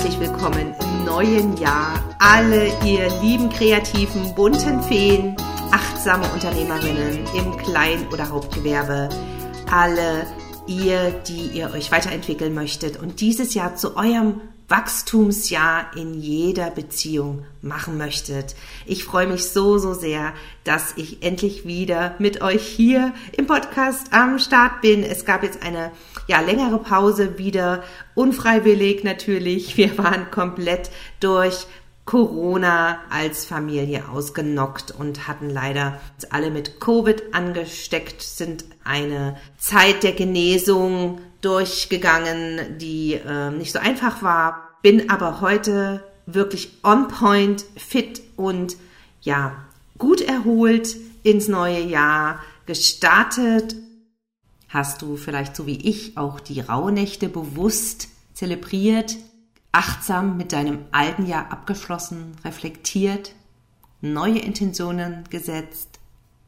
herzlich willkommen im neuen Jahr. Alle ihr lieben, kreativen, bunten Feen, achtsame Unternehmerinnen im Klein- oder Hauptgewerbe, alle ihr, die ihr euch weiterentwickeln möchtet und dieses Jahr zu eurem Wachstumsjahr in jeder Beziehung machen möchtet. Ich freue mich so, so sehr, dass ich endlich wieder mit euch hier im Podcast am Start bin. Es gab jetzt eine ja, längere Pause wieder, unfreiwillig natürlich. Wir waren komplett durch Corona als Familie ausgenockt und hatten leider alle mit Covid angesteckt, sind eine Zeit der Genesung durchgegangen, die äh, nicht so einfach war, bin aber heute wirklich on point, fit und ja, gut erholt ins neue Jahr gestartet. Hast du vielleicht so wie ich auch die Rauhnächte bewusst zelebriert, achtsam mit deinem alten Jahr abgeschlossen, reflektiert, neue Intentionen gesetzt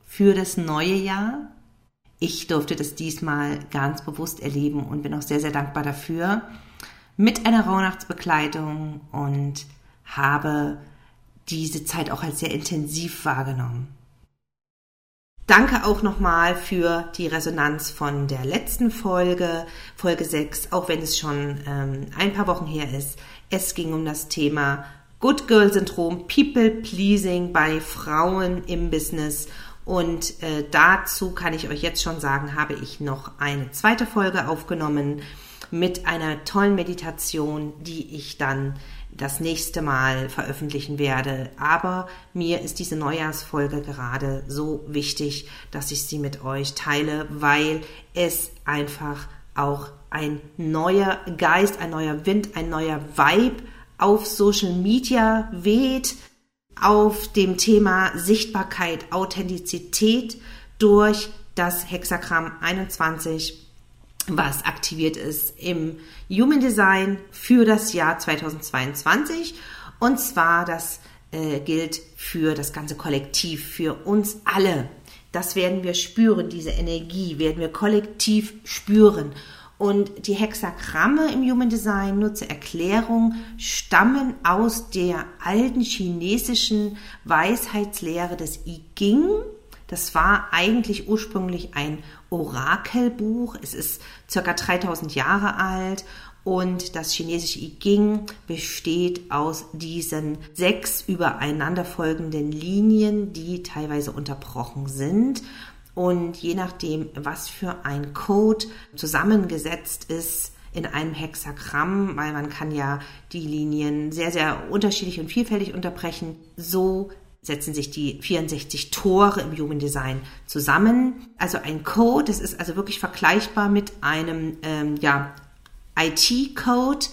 für das neue Jahr? Ich durfte das diesmal ganz bewusst erleben und bin auch sehr, sehr dankbar dafür mit einer Rauhnachtsbekleidung und habe diese Zeit auch als sehr intensiv wahrgenommen. Danke auch nochmal für die Resonanz von der letzten Folge, Folge 6, auch wenn es schon ähm, ein paar Wochen her ist. Es ging um das Thema Good Girl Syndrom, People Pleasing bei Frauen im Business und äh, dazu kann ich euch jetzt schon sagen, habe ich noch eine zweite Folge aufgenommen mit einer tollen Meditation, die ich dann das nächste Mal veröffentlichen werde. Aber mir ist diese Neujahrsfolge gerade so wichtig, dass ich sie mit euch teile, weil es einfach auch ein neuer Geist, ein neuer Wind, ein neuer Vibe auf Social Media weht auf dem Thema Sichtbarkeit, Authentizität durch das Hexagramm 21, was aktiviert ist im Human Design für das Jahr 2022. Und zwar, das äh, gilt für das ganze Kollektiv, für uns alle. Das werden wir spüren, diese Energie werden wir kollektiv spüren. Und die Hexagramme im Human Design, nur zur Erklärung, stammen aus der alten chinesischen Weisheitslehre des I Ching. Das war eigentlich ursprünglich ein Orakelbuch. Es ist circa 3000 Jahre alt und das chinesische I Ching besteht aus diesen sechs übereinanderfolgenden Linien, die teilweise unterbrochen sind. Und je nachdem, was für ein Code zusammengesetzt ist, in einem Hexagramm, weil man kann ja die Linien sehr, sehr unterschiedlich und vielfältig unterbrechen. So setzen sich die 64 Tore im Human Design zusammen. Also ein Code, das ist also wirklich vergleichbar mit einem ähm, ja, IT-Code,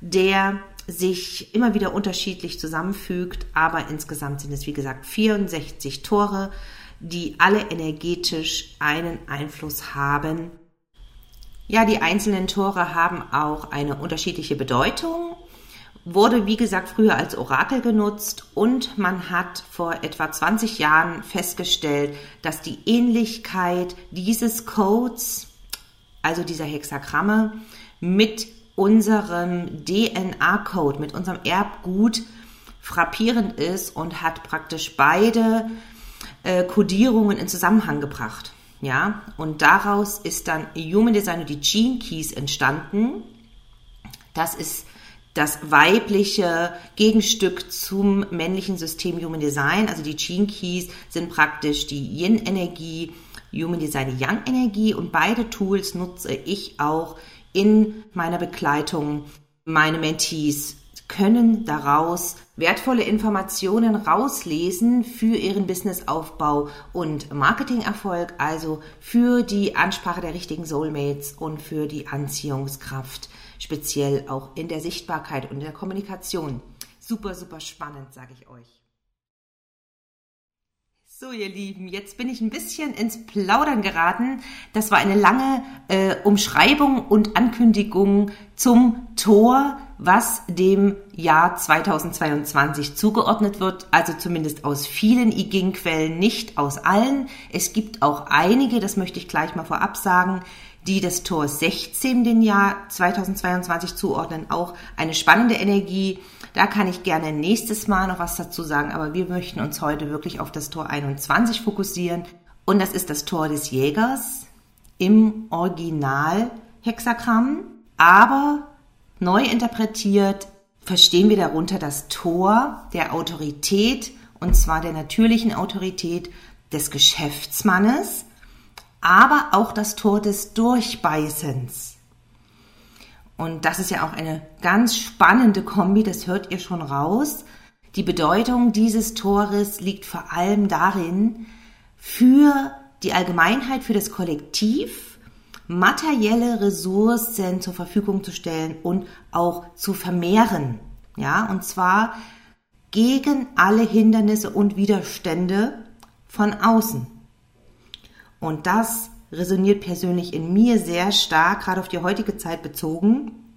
der sich immer wieder unterschiedlich zusammenfügt, aber insgesamt sind es wie gesagt 64 Tore die alle energetisch einen Einfluss haben. Ja, die einzelnen Tore haben auch eine unterschiedliche Bedeutung, wurde wie gesagt früher als Orakel genutzt und man hat vor etwa 20 Jahren festgestellt, dass die Ähnlichkeit dieses Codes, also dieser Hexagramme, mit unserem DNA-Code, mit unserem Erbgut frappierend ist und hat praktisch beide äh, Codierungen in Zusammenhang gebracht. Ja, und daraus ist dann Human Design und die Gene Keys entstanden. Das ist das weibliche Gegenstück zum männlichen System Human Design. Also die Gene Keys sind praktisch die Yin-Energie, Human Design die Yang-Energie und beide Tools nutze ich auch in meiner Begleitung. Meine Mentees können daraus wertvolle Informationen rauslesen für ihren Businessaufbau und Marketingerfolg, also für die Ansprache der richtigen Soulmates und für die Anziehungskraft, speziell auch in der Sichtbarkeit und der Kommunikation. Super, super spannend, sage ich euch. So, ihr Lieben, jetzt bin ich ein bisschen ins Plaudern geraten. Das war eine lange äh, Umschreibung und Ankündigung zum Tor, was dem Jahr 2022 zugeordnet wird. Also zumindest aus vielen I Ching-Quellen, nicht aus allen. Es gibt auch einige, das möchte ich gleich mal vorab sagen, die das Tor 16 den Jahr 2022 zuordnen. Auch eine spannende Energie. Da kann ich gerne nächstes Mal noch was dazu sagen, aber wir möchten uns heute wirklich auf das Tor 21 fokussieren. Und das ist das Tor des Jägers im Original Hexagramm, aber neu interpretiert verstehen wir darunter das Tor der Autorität, und zwar der natürlichen Autorität des Geschäftsmannes, aber auch das Tor des Durchbeißens. Und das ist ja auch eine ganz spannende Kombi, das hört ihr schon raus. Die Bedeutung dieses Tores liegt vor allem darin, für die Allgemeinheit, für das Kollektiv materielle Ressourcen zur Verfügung zu stellen und auch zu vermehren. Ja, und zwar gegen alle Hindernisse und Widerstände von außen. Und das resoniert persönlich in mir sehr stark, gerade auf die heutige Zeit bezogen.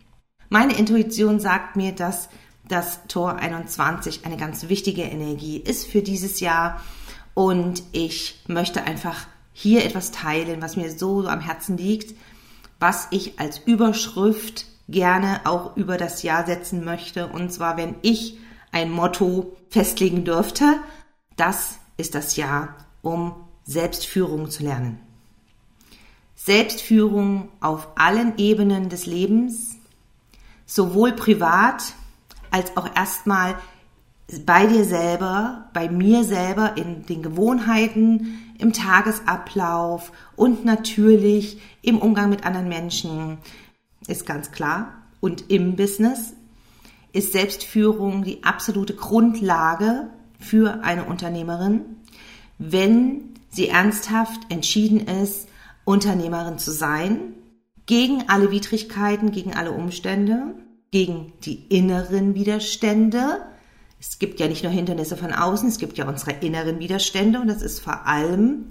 Meine Intuition sagt mir, dass das Tor 21 eine ganz wichtige Energie ist für dieses Jahr. Und ich möchte einfach hier etwas teilen, was mir so am Herzen liegt, was ich als Überschrift gerne auch über das Jahr setzen möchte. Und zwar, wenn ich ein Motto festlegen dürfte. Das ist das Jahr, um Selbstführung zu lernen. Selbstführung auf allen Ebenen des Lebens, sowohl privat als auch erstmal bei dir selber, bei mir selber in den Gewohnheiten, im Tagesablauf und natürlich im Umgang mit anderen Menschen, ist ganz klar. Und im Business ist Selbstführung die absolute Grundlage für eine Unternehmerin, wenn sie ernsthaft entschieden ist, Unternehmerin zu sein, gegen alle Widrigkeiten, gegen alle Umstände, gegen die inneren Widerstände. Es gibt ja nicht nur Hindernisse von außen, es gibt ja unsere inneren Widerstände und das ist vor allem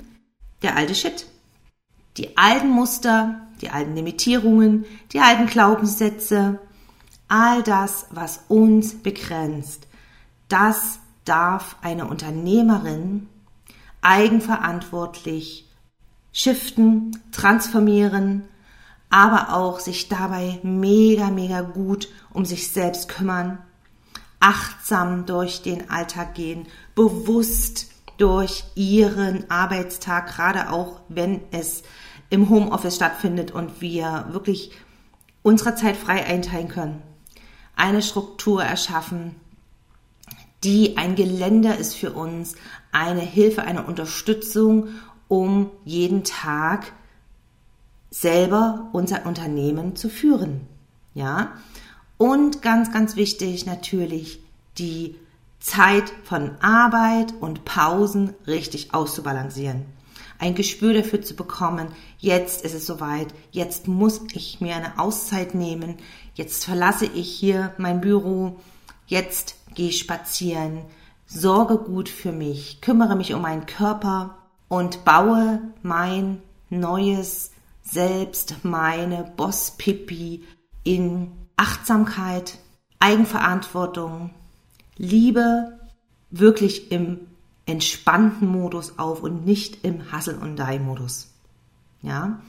der alte Shit. Die alten Muster, die alten Limitierungen, die alten Glaubenssätze, all das, was uns begrenzt, das darf eine Unternehmerin eigenverantwortlich shiften, transformieren, aber auch sich dabei mega, mega gut um sich selbst kümmern, achtsam durch den Alltag gehen, bewusst durch ihren Arbeitstag, gerade auch wenn es im Homeoffice stattfindet und wir wirklich unsere Zeit frei einteilen können eine Struktur erschaffen, die ein Geländer ist für uns, eine Hilfe, eine Unterstützung, um jeden Tag selber unser Unternehmen zu führen. Ja? Und ganz, ganz wichtig natürlich die Zeit von Arbeit und Pausen richtig auszubalancieren. Ein Gespür dafür zu bekommen, jetzt ist es soweit, jetzt muss ich mir eine Auszeit nehmen, jetzt verlasse ich hier mein Büro, jetzt gehe ich spazieren, sorge gut für mich, kümmere mich um meinen Körper und baue mein neues Selbst, meine Boss-Pippi in Achtsamkeit, Eigenverantwortung, Liebe wirklich im entspannten Modus auf und nicht im Hustle- und Die-Modus. Ja,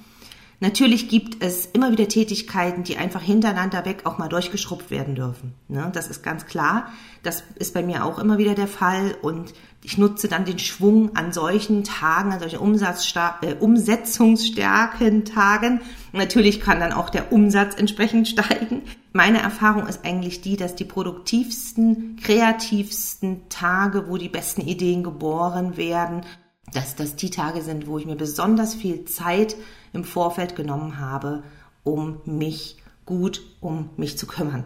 Natürlich gibt es immer wieder Tätigkeiten, die einfach hintereinander weg auch mal durchgeschrubbt werden dürfen. Ne? Das ist ganz klar. Das ist bei mir auch immer wieder der Fall und ich nutze dann den Schwung an solchen Tagen, an solchen äh, umsetzungsstarken Tagen. Natürlich kann dann auch der Umsatz entsprechend steigen. Meine Erfahrung ist eigentlich die, dass die produktivsten, kreativsten Tage, wo die besten Ideen geboren werden, dass das die Tage sind, wo ich mir besonders viel Zeit im Vorfeld genommen habe, um mich gut um mich zu kümmern.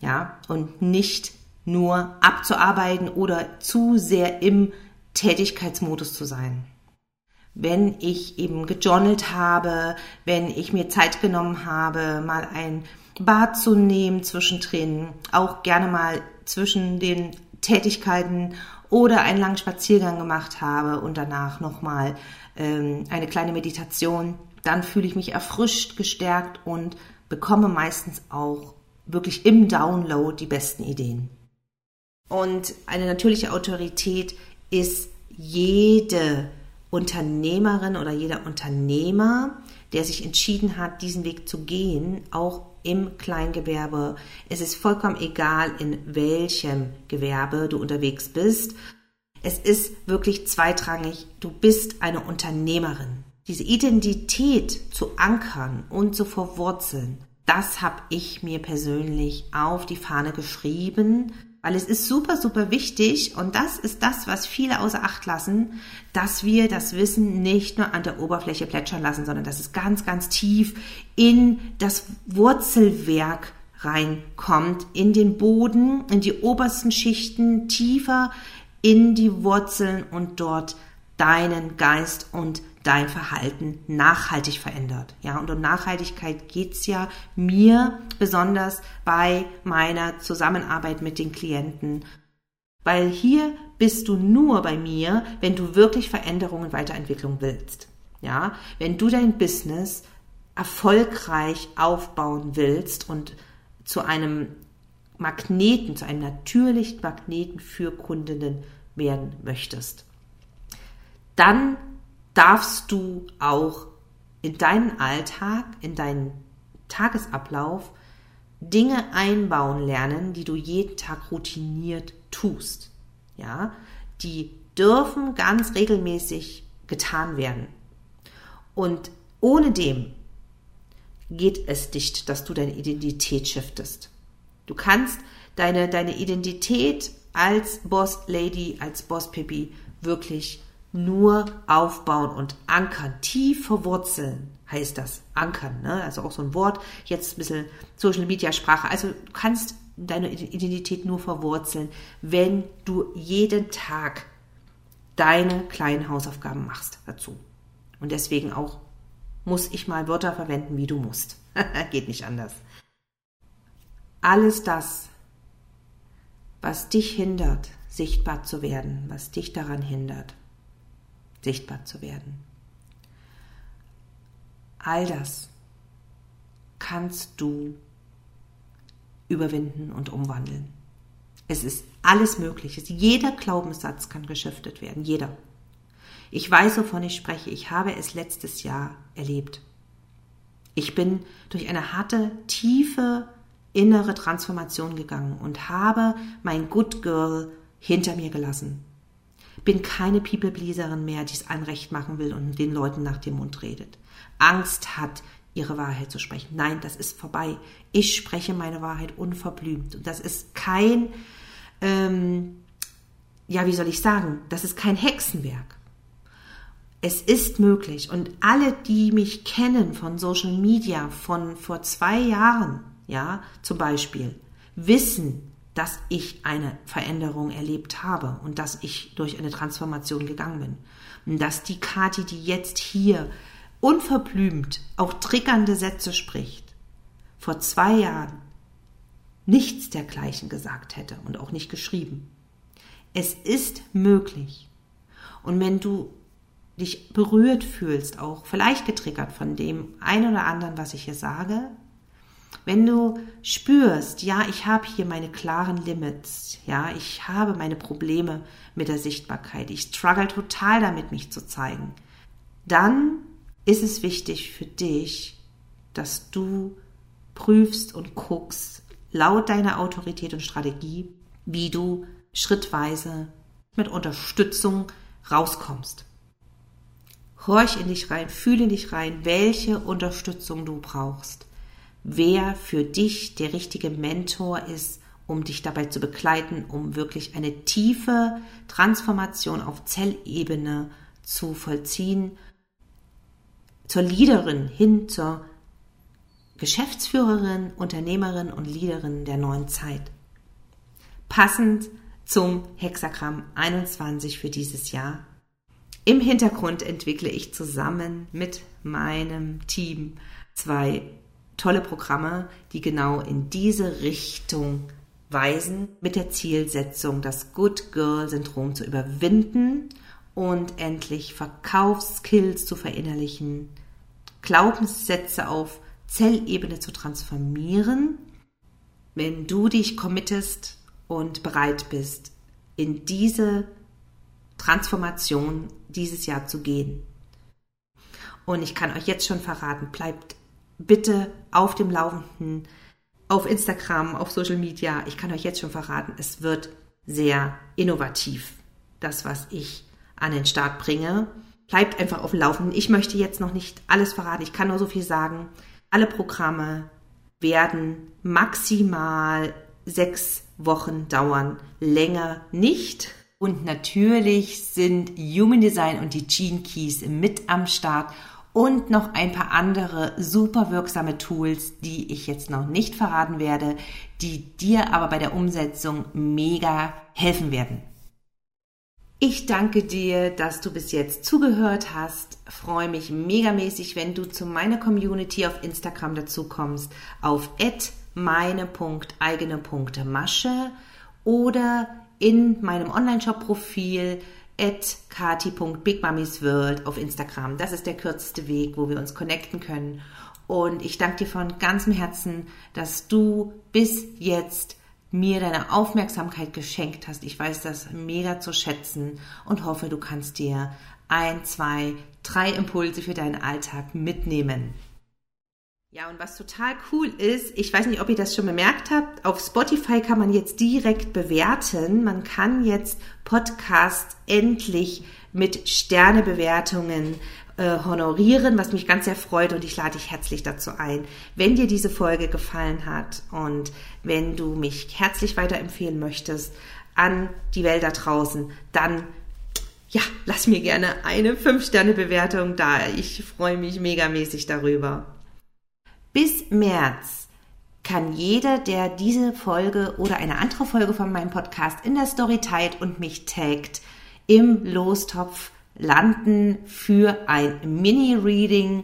Ja, und nicht nur abzuarbeiten oder zu sehr im Tätigkeitsmodus zu sein. Wenn ich eben gejournelt habe, wenn ich mir Zeit genommen habe, mal ein Bad zu nehmen zwischendrin, auch gerne mal zwischen den Tätigkeiten oder einen langen Spaziergang gemacht habe und danach nochmal ähm, eine kleine Meditation, dann fühle ich mich erfrischt, gestärkt und bekomme meistens auch wirklich im Download die besten Ideen. Und eine natürliche Autorität ist jede Unternehmerin oder jeder Unternehmer, der sich entschieden hat, diesen Weg zu gehen, auch im Kleingewerbe. Es ist vollkommen egal, in welchem Gewerbe du unterwegs bist. Es ist wirklich zweitrangig. Du bist eine Unternehmerin. Diese Identität zu ankern und zu verwurzeln, das habe ich mir persönlich auf die Fahne geschrieben, weil es ist super, super wichtig und das ist das, was viele außer Acht lassen, dass wir das Wissen nicht nur an der Oberfläche plätschern lassen, sondern dass es ganz, ganz tief in das Wurzelwerk reinkommt, in den Boden, in die obersten Schichten, tiefer in die Wurzeln und dort deinen Geist und dein Verhalten nachhaltig verändert. Ja, und um Nachhaltigkeit geht's ja mir besonders bei meiner Zusammenarbeit mit den Klienten. Weil hier bist du nur bei mir, wenn du wirklich Veränderungen und Weiterentwicklung willst. Ja, wenn du dein Business erfolgreich aufbauen willst und zu einem Magneten, zu einem natürlichen Magneten für Kundinnen werden möchtest dann darfst du auch in deinen Alltag, in deinen Tagesablauf Dinge einbauen lernen, die du jeden Tag routiniert tust. Ja, die dürfen ganz regelmäßig getan werden. Und ohne dem geht es nicht, dass du deine Identität shiftest. Du kannst deine, deine Identität als Boss Lady, als Boss Pippi wirklich nur aufbauen und ankern, tief verwurzeln heißt das. Ankern, ne? also auch so ein Wort, jetzt ein bisschen Social Media Sprache. Also du kannst deine Identität nur verwurzeln, wenn du jeden Tag deine kleinen Hausaufgaben machst dazu. Und deswegen auch muss ich mal Wörter verwenden, wie du musst. Geht nicht anders. Alles das, was dich hindert, sichtbar zu werden, was dich daran hindert, sichtbar zu werden. All das kannst du überwinden und umwandeln. Es ist alles möglich. Jeder Glaubenssatz kann geschiftet werden. Jeder. Ich weiß, wovon ich spreche. Ich habe es letztes Jahr erlebt. Ich bin durch eine harte, tiefe innere Transformation gegangen und habe mein Good Girl hinter mir gelassen bin keine People-Pleaserin mehr, die es allen recht machen will und den Leuten nach dem Mund redet. Angst hat, ihre Wahrheit zu sprechen. Nein, das ist vorbei. Ich spreche meine Wahrheit unverblümt. Und das ist kein, ähm, ja, wie soll ich sagen, das ist kein Hexenwerk. Es ist möglich. Und alle, die mich kennen von Social Media von vor zwei Jahren, ja, zum Beispiel, wissen, dass ich eine Veränderung erlebt habe und dass ich durch eine Transformation gegangen bin. Und dass die Kati, die jetzt hier unverblümt auch triggernde Sätze spricht, vor zwei Jahren nichts dergleichen gesagt hätte und auch nicht geschrieben. Es ist möglich. Und wenn du dich berührt fühlst, auch vielleicht getriggert von dem einen oder anderen, was ich hier sage, wenn du spürst, ja, ich habe hier meine klaren Limits, ja, ich habe meine Probleme mit der Sichtbarkeit, ich struggle total damit, mich zu zeigen, dann ist es wichtig für dich, dass du prüfst und guckst, laut deiner Autorität und Strategie, wie du schrittweise mit Unterstützung rauskommst. Horch in dich rein, fühle in dich rein, welche Unterstützung du brauchst wer für dich der richtige Mentor ist, um dich dabei zu begleiten, um wirklich eine tiefe Transformation auf Zellebene zu vollziehen, zur Leaderin hin zur Geschäftsführerin, Unternehmerin und Leaderin der neuen Zeit. Passend zum Hexagramm 21 für dieses Jahr. Im Hintergrund entwickle ich zusammen mit meinem Team zwei tolle Programme, die genau in diese Richtung weisen, mit der Zielsetzung, das Good Girl Syndrom zu überwinden und endlich Verkaufsskills zu verinnerlichen, Glaubenssätze auf Zellebene zu transformieren. Wenn du dich committest und bereit bist, in diese Transformation dieses Jahr zu gehen. Und ich kann euch jetzt schon verraten, bleibt bitte auf dem Laufenden, auf Instagram, auf Social Media. Ich kann euch jetzt schon verraten, es wird sehr innovativ, das, was ich an den Start bringe. Bleibt einfach auf dem Laufenden. Ich möchte jetzt noch nicht alles verraten. Ich kann nur so viel sagen. Alle Programme werden maximal sechs Wochen dauern. Länger nicht. Und natürlich sind Human Design und die Gene Keys mit am Start und noch ein paar andere super wirksame Tools, die ich jetzt noch nicht verraten werde, die dir aber bei der Umsetzung mega helfen werden. Ich danke dir, dass du bis jetzt zugehört hast. Freue mich megamäßig, wenn du zu meiner Community auf Instagram dazu kommst, auf meine.eigene.masche oder in meinem Online-Shop-Profil kati.bigmummiesworld auf Instagram. Das ist der kürzeste Weg, wo wir uns connecten können. Und ich danke dir von ganzem Herzen, dass du bis jetzt mir deine Aufmerksamkeit geschenkt hast. Ich weiß das mega zu schätzen und hoffe, du kannst dir ein, zwei, drei Impulse für deinen Alltag mitnehmen. Ja, und was total cool ist, ich weiß nicht, ob ihr das schon bemerkt habt, auf Spotify kann man jetzt direkt bewerten. Man kann jetzt Podcast endlich mit Sternebewertungen äh, honorieren, was mich ganz sehr freut und ich lade dich herzlich dazu ein. Wenn dir diese Folge gefallen hat und wenn du mich herzlich weiterempfehlen möchtest an die Welt da draußen, dann ja, lass mir gerne eine 5-Sterne-Bewertung da. Ich freue mich megamäßig darüber. Bis März kann jeder, der diese Folge oder eine andere Folge von meinem Podcast in der Story teilt und mich taggt, im Lostopf landen für ein Mini-Reading,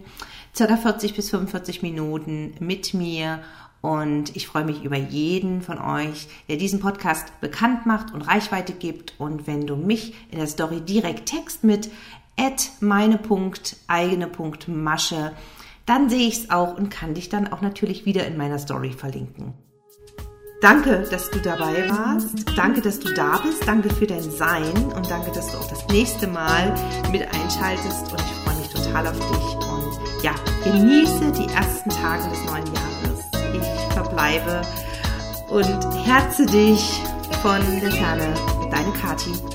circa 40 bis 45 Minuten mit mir. Und ich freue mich über jeden von euch, der diesen Podcast bekannt macht und Reichweite gibt. Und wenn du mich in der Story direkt text mit at meine.eigene.masche, dann sehe ich es auch und kann dich dann auch natürlich wieder in meiner Story verlinken. Danke, dass du dabei warst. Danke, dass du da bist. Danke für dein Sein und danke, dass du auch das nächste Mal mit einschaltest. Und ich freue mich total auf dich. Und ja, genieße die ersten Tage des neuen Jahres. Ich verbleibe und herze dich von der Ferne. Deine Kati.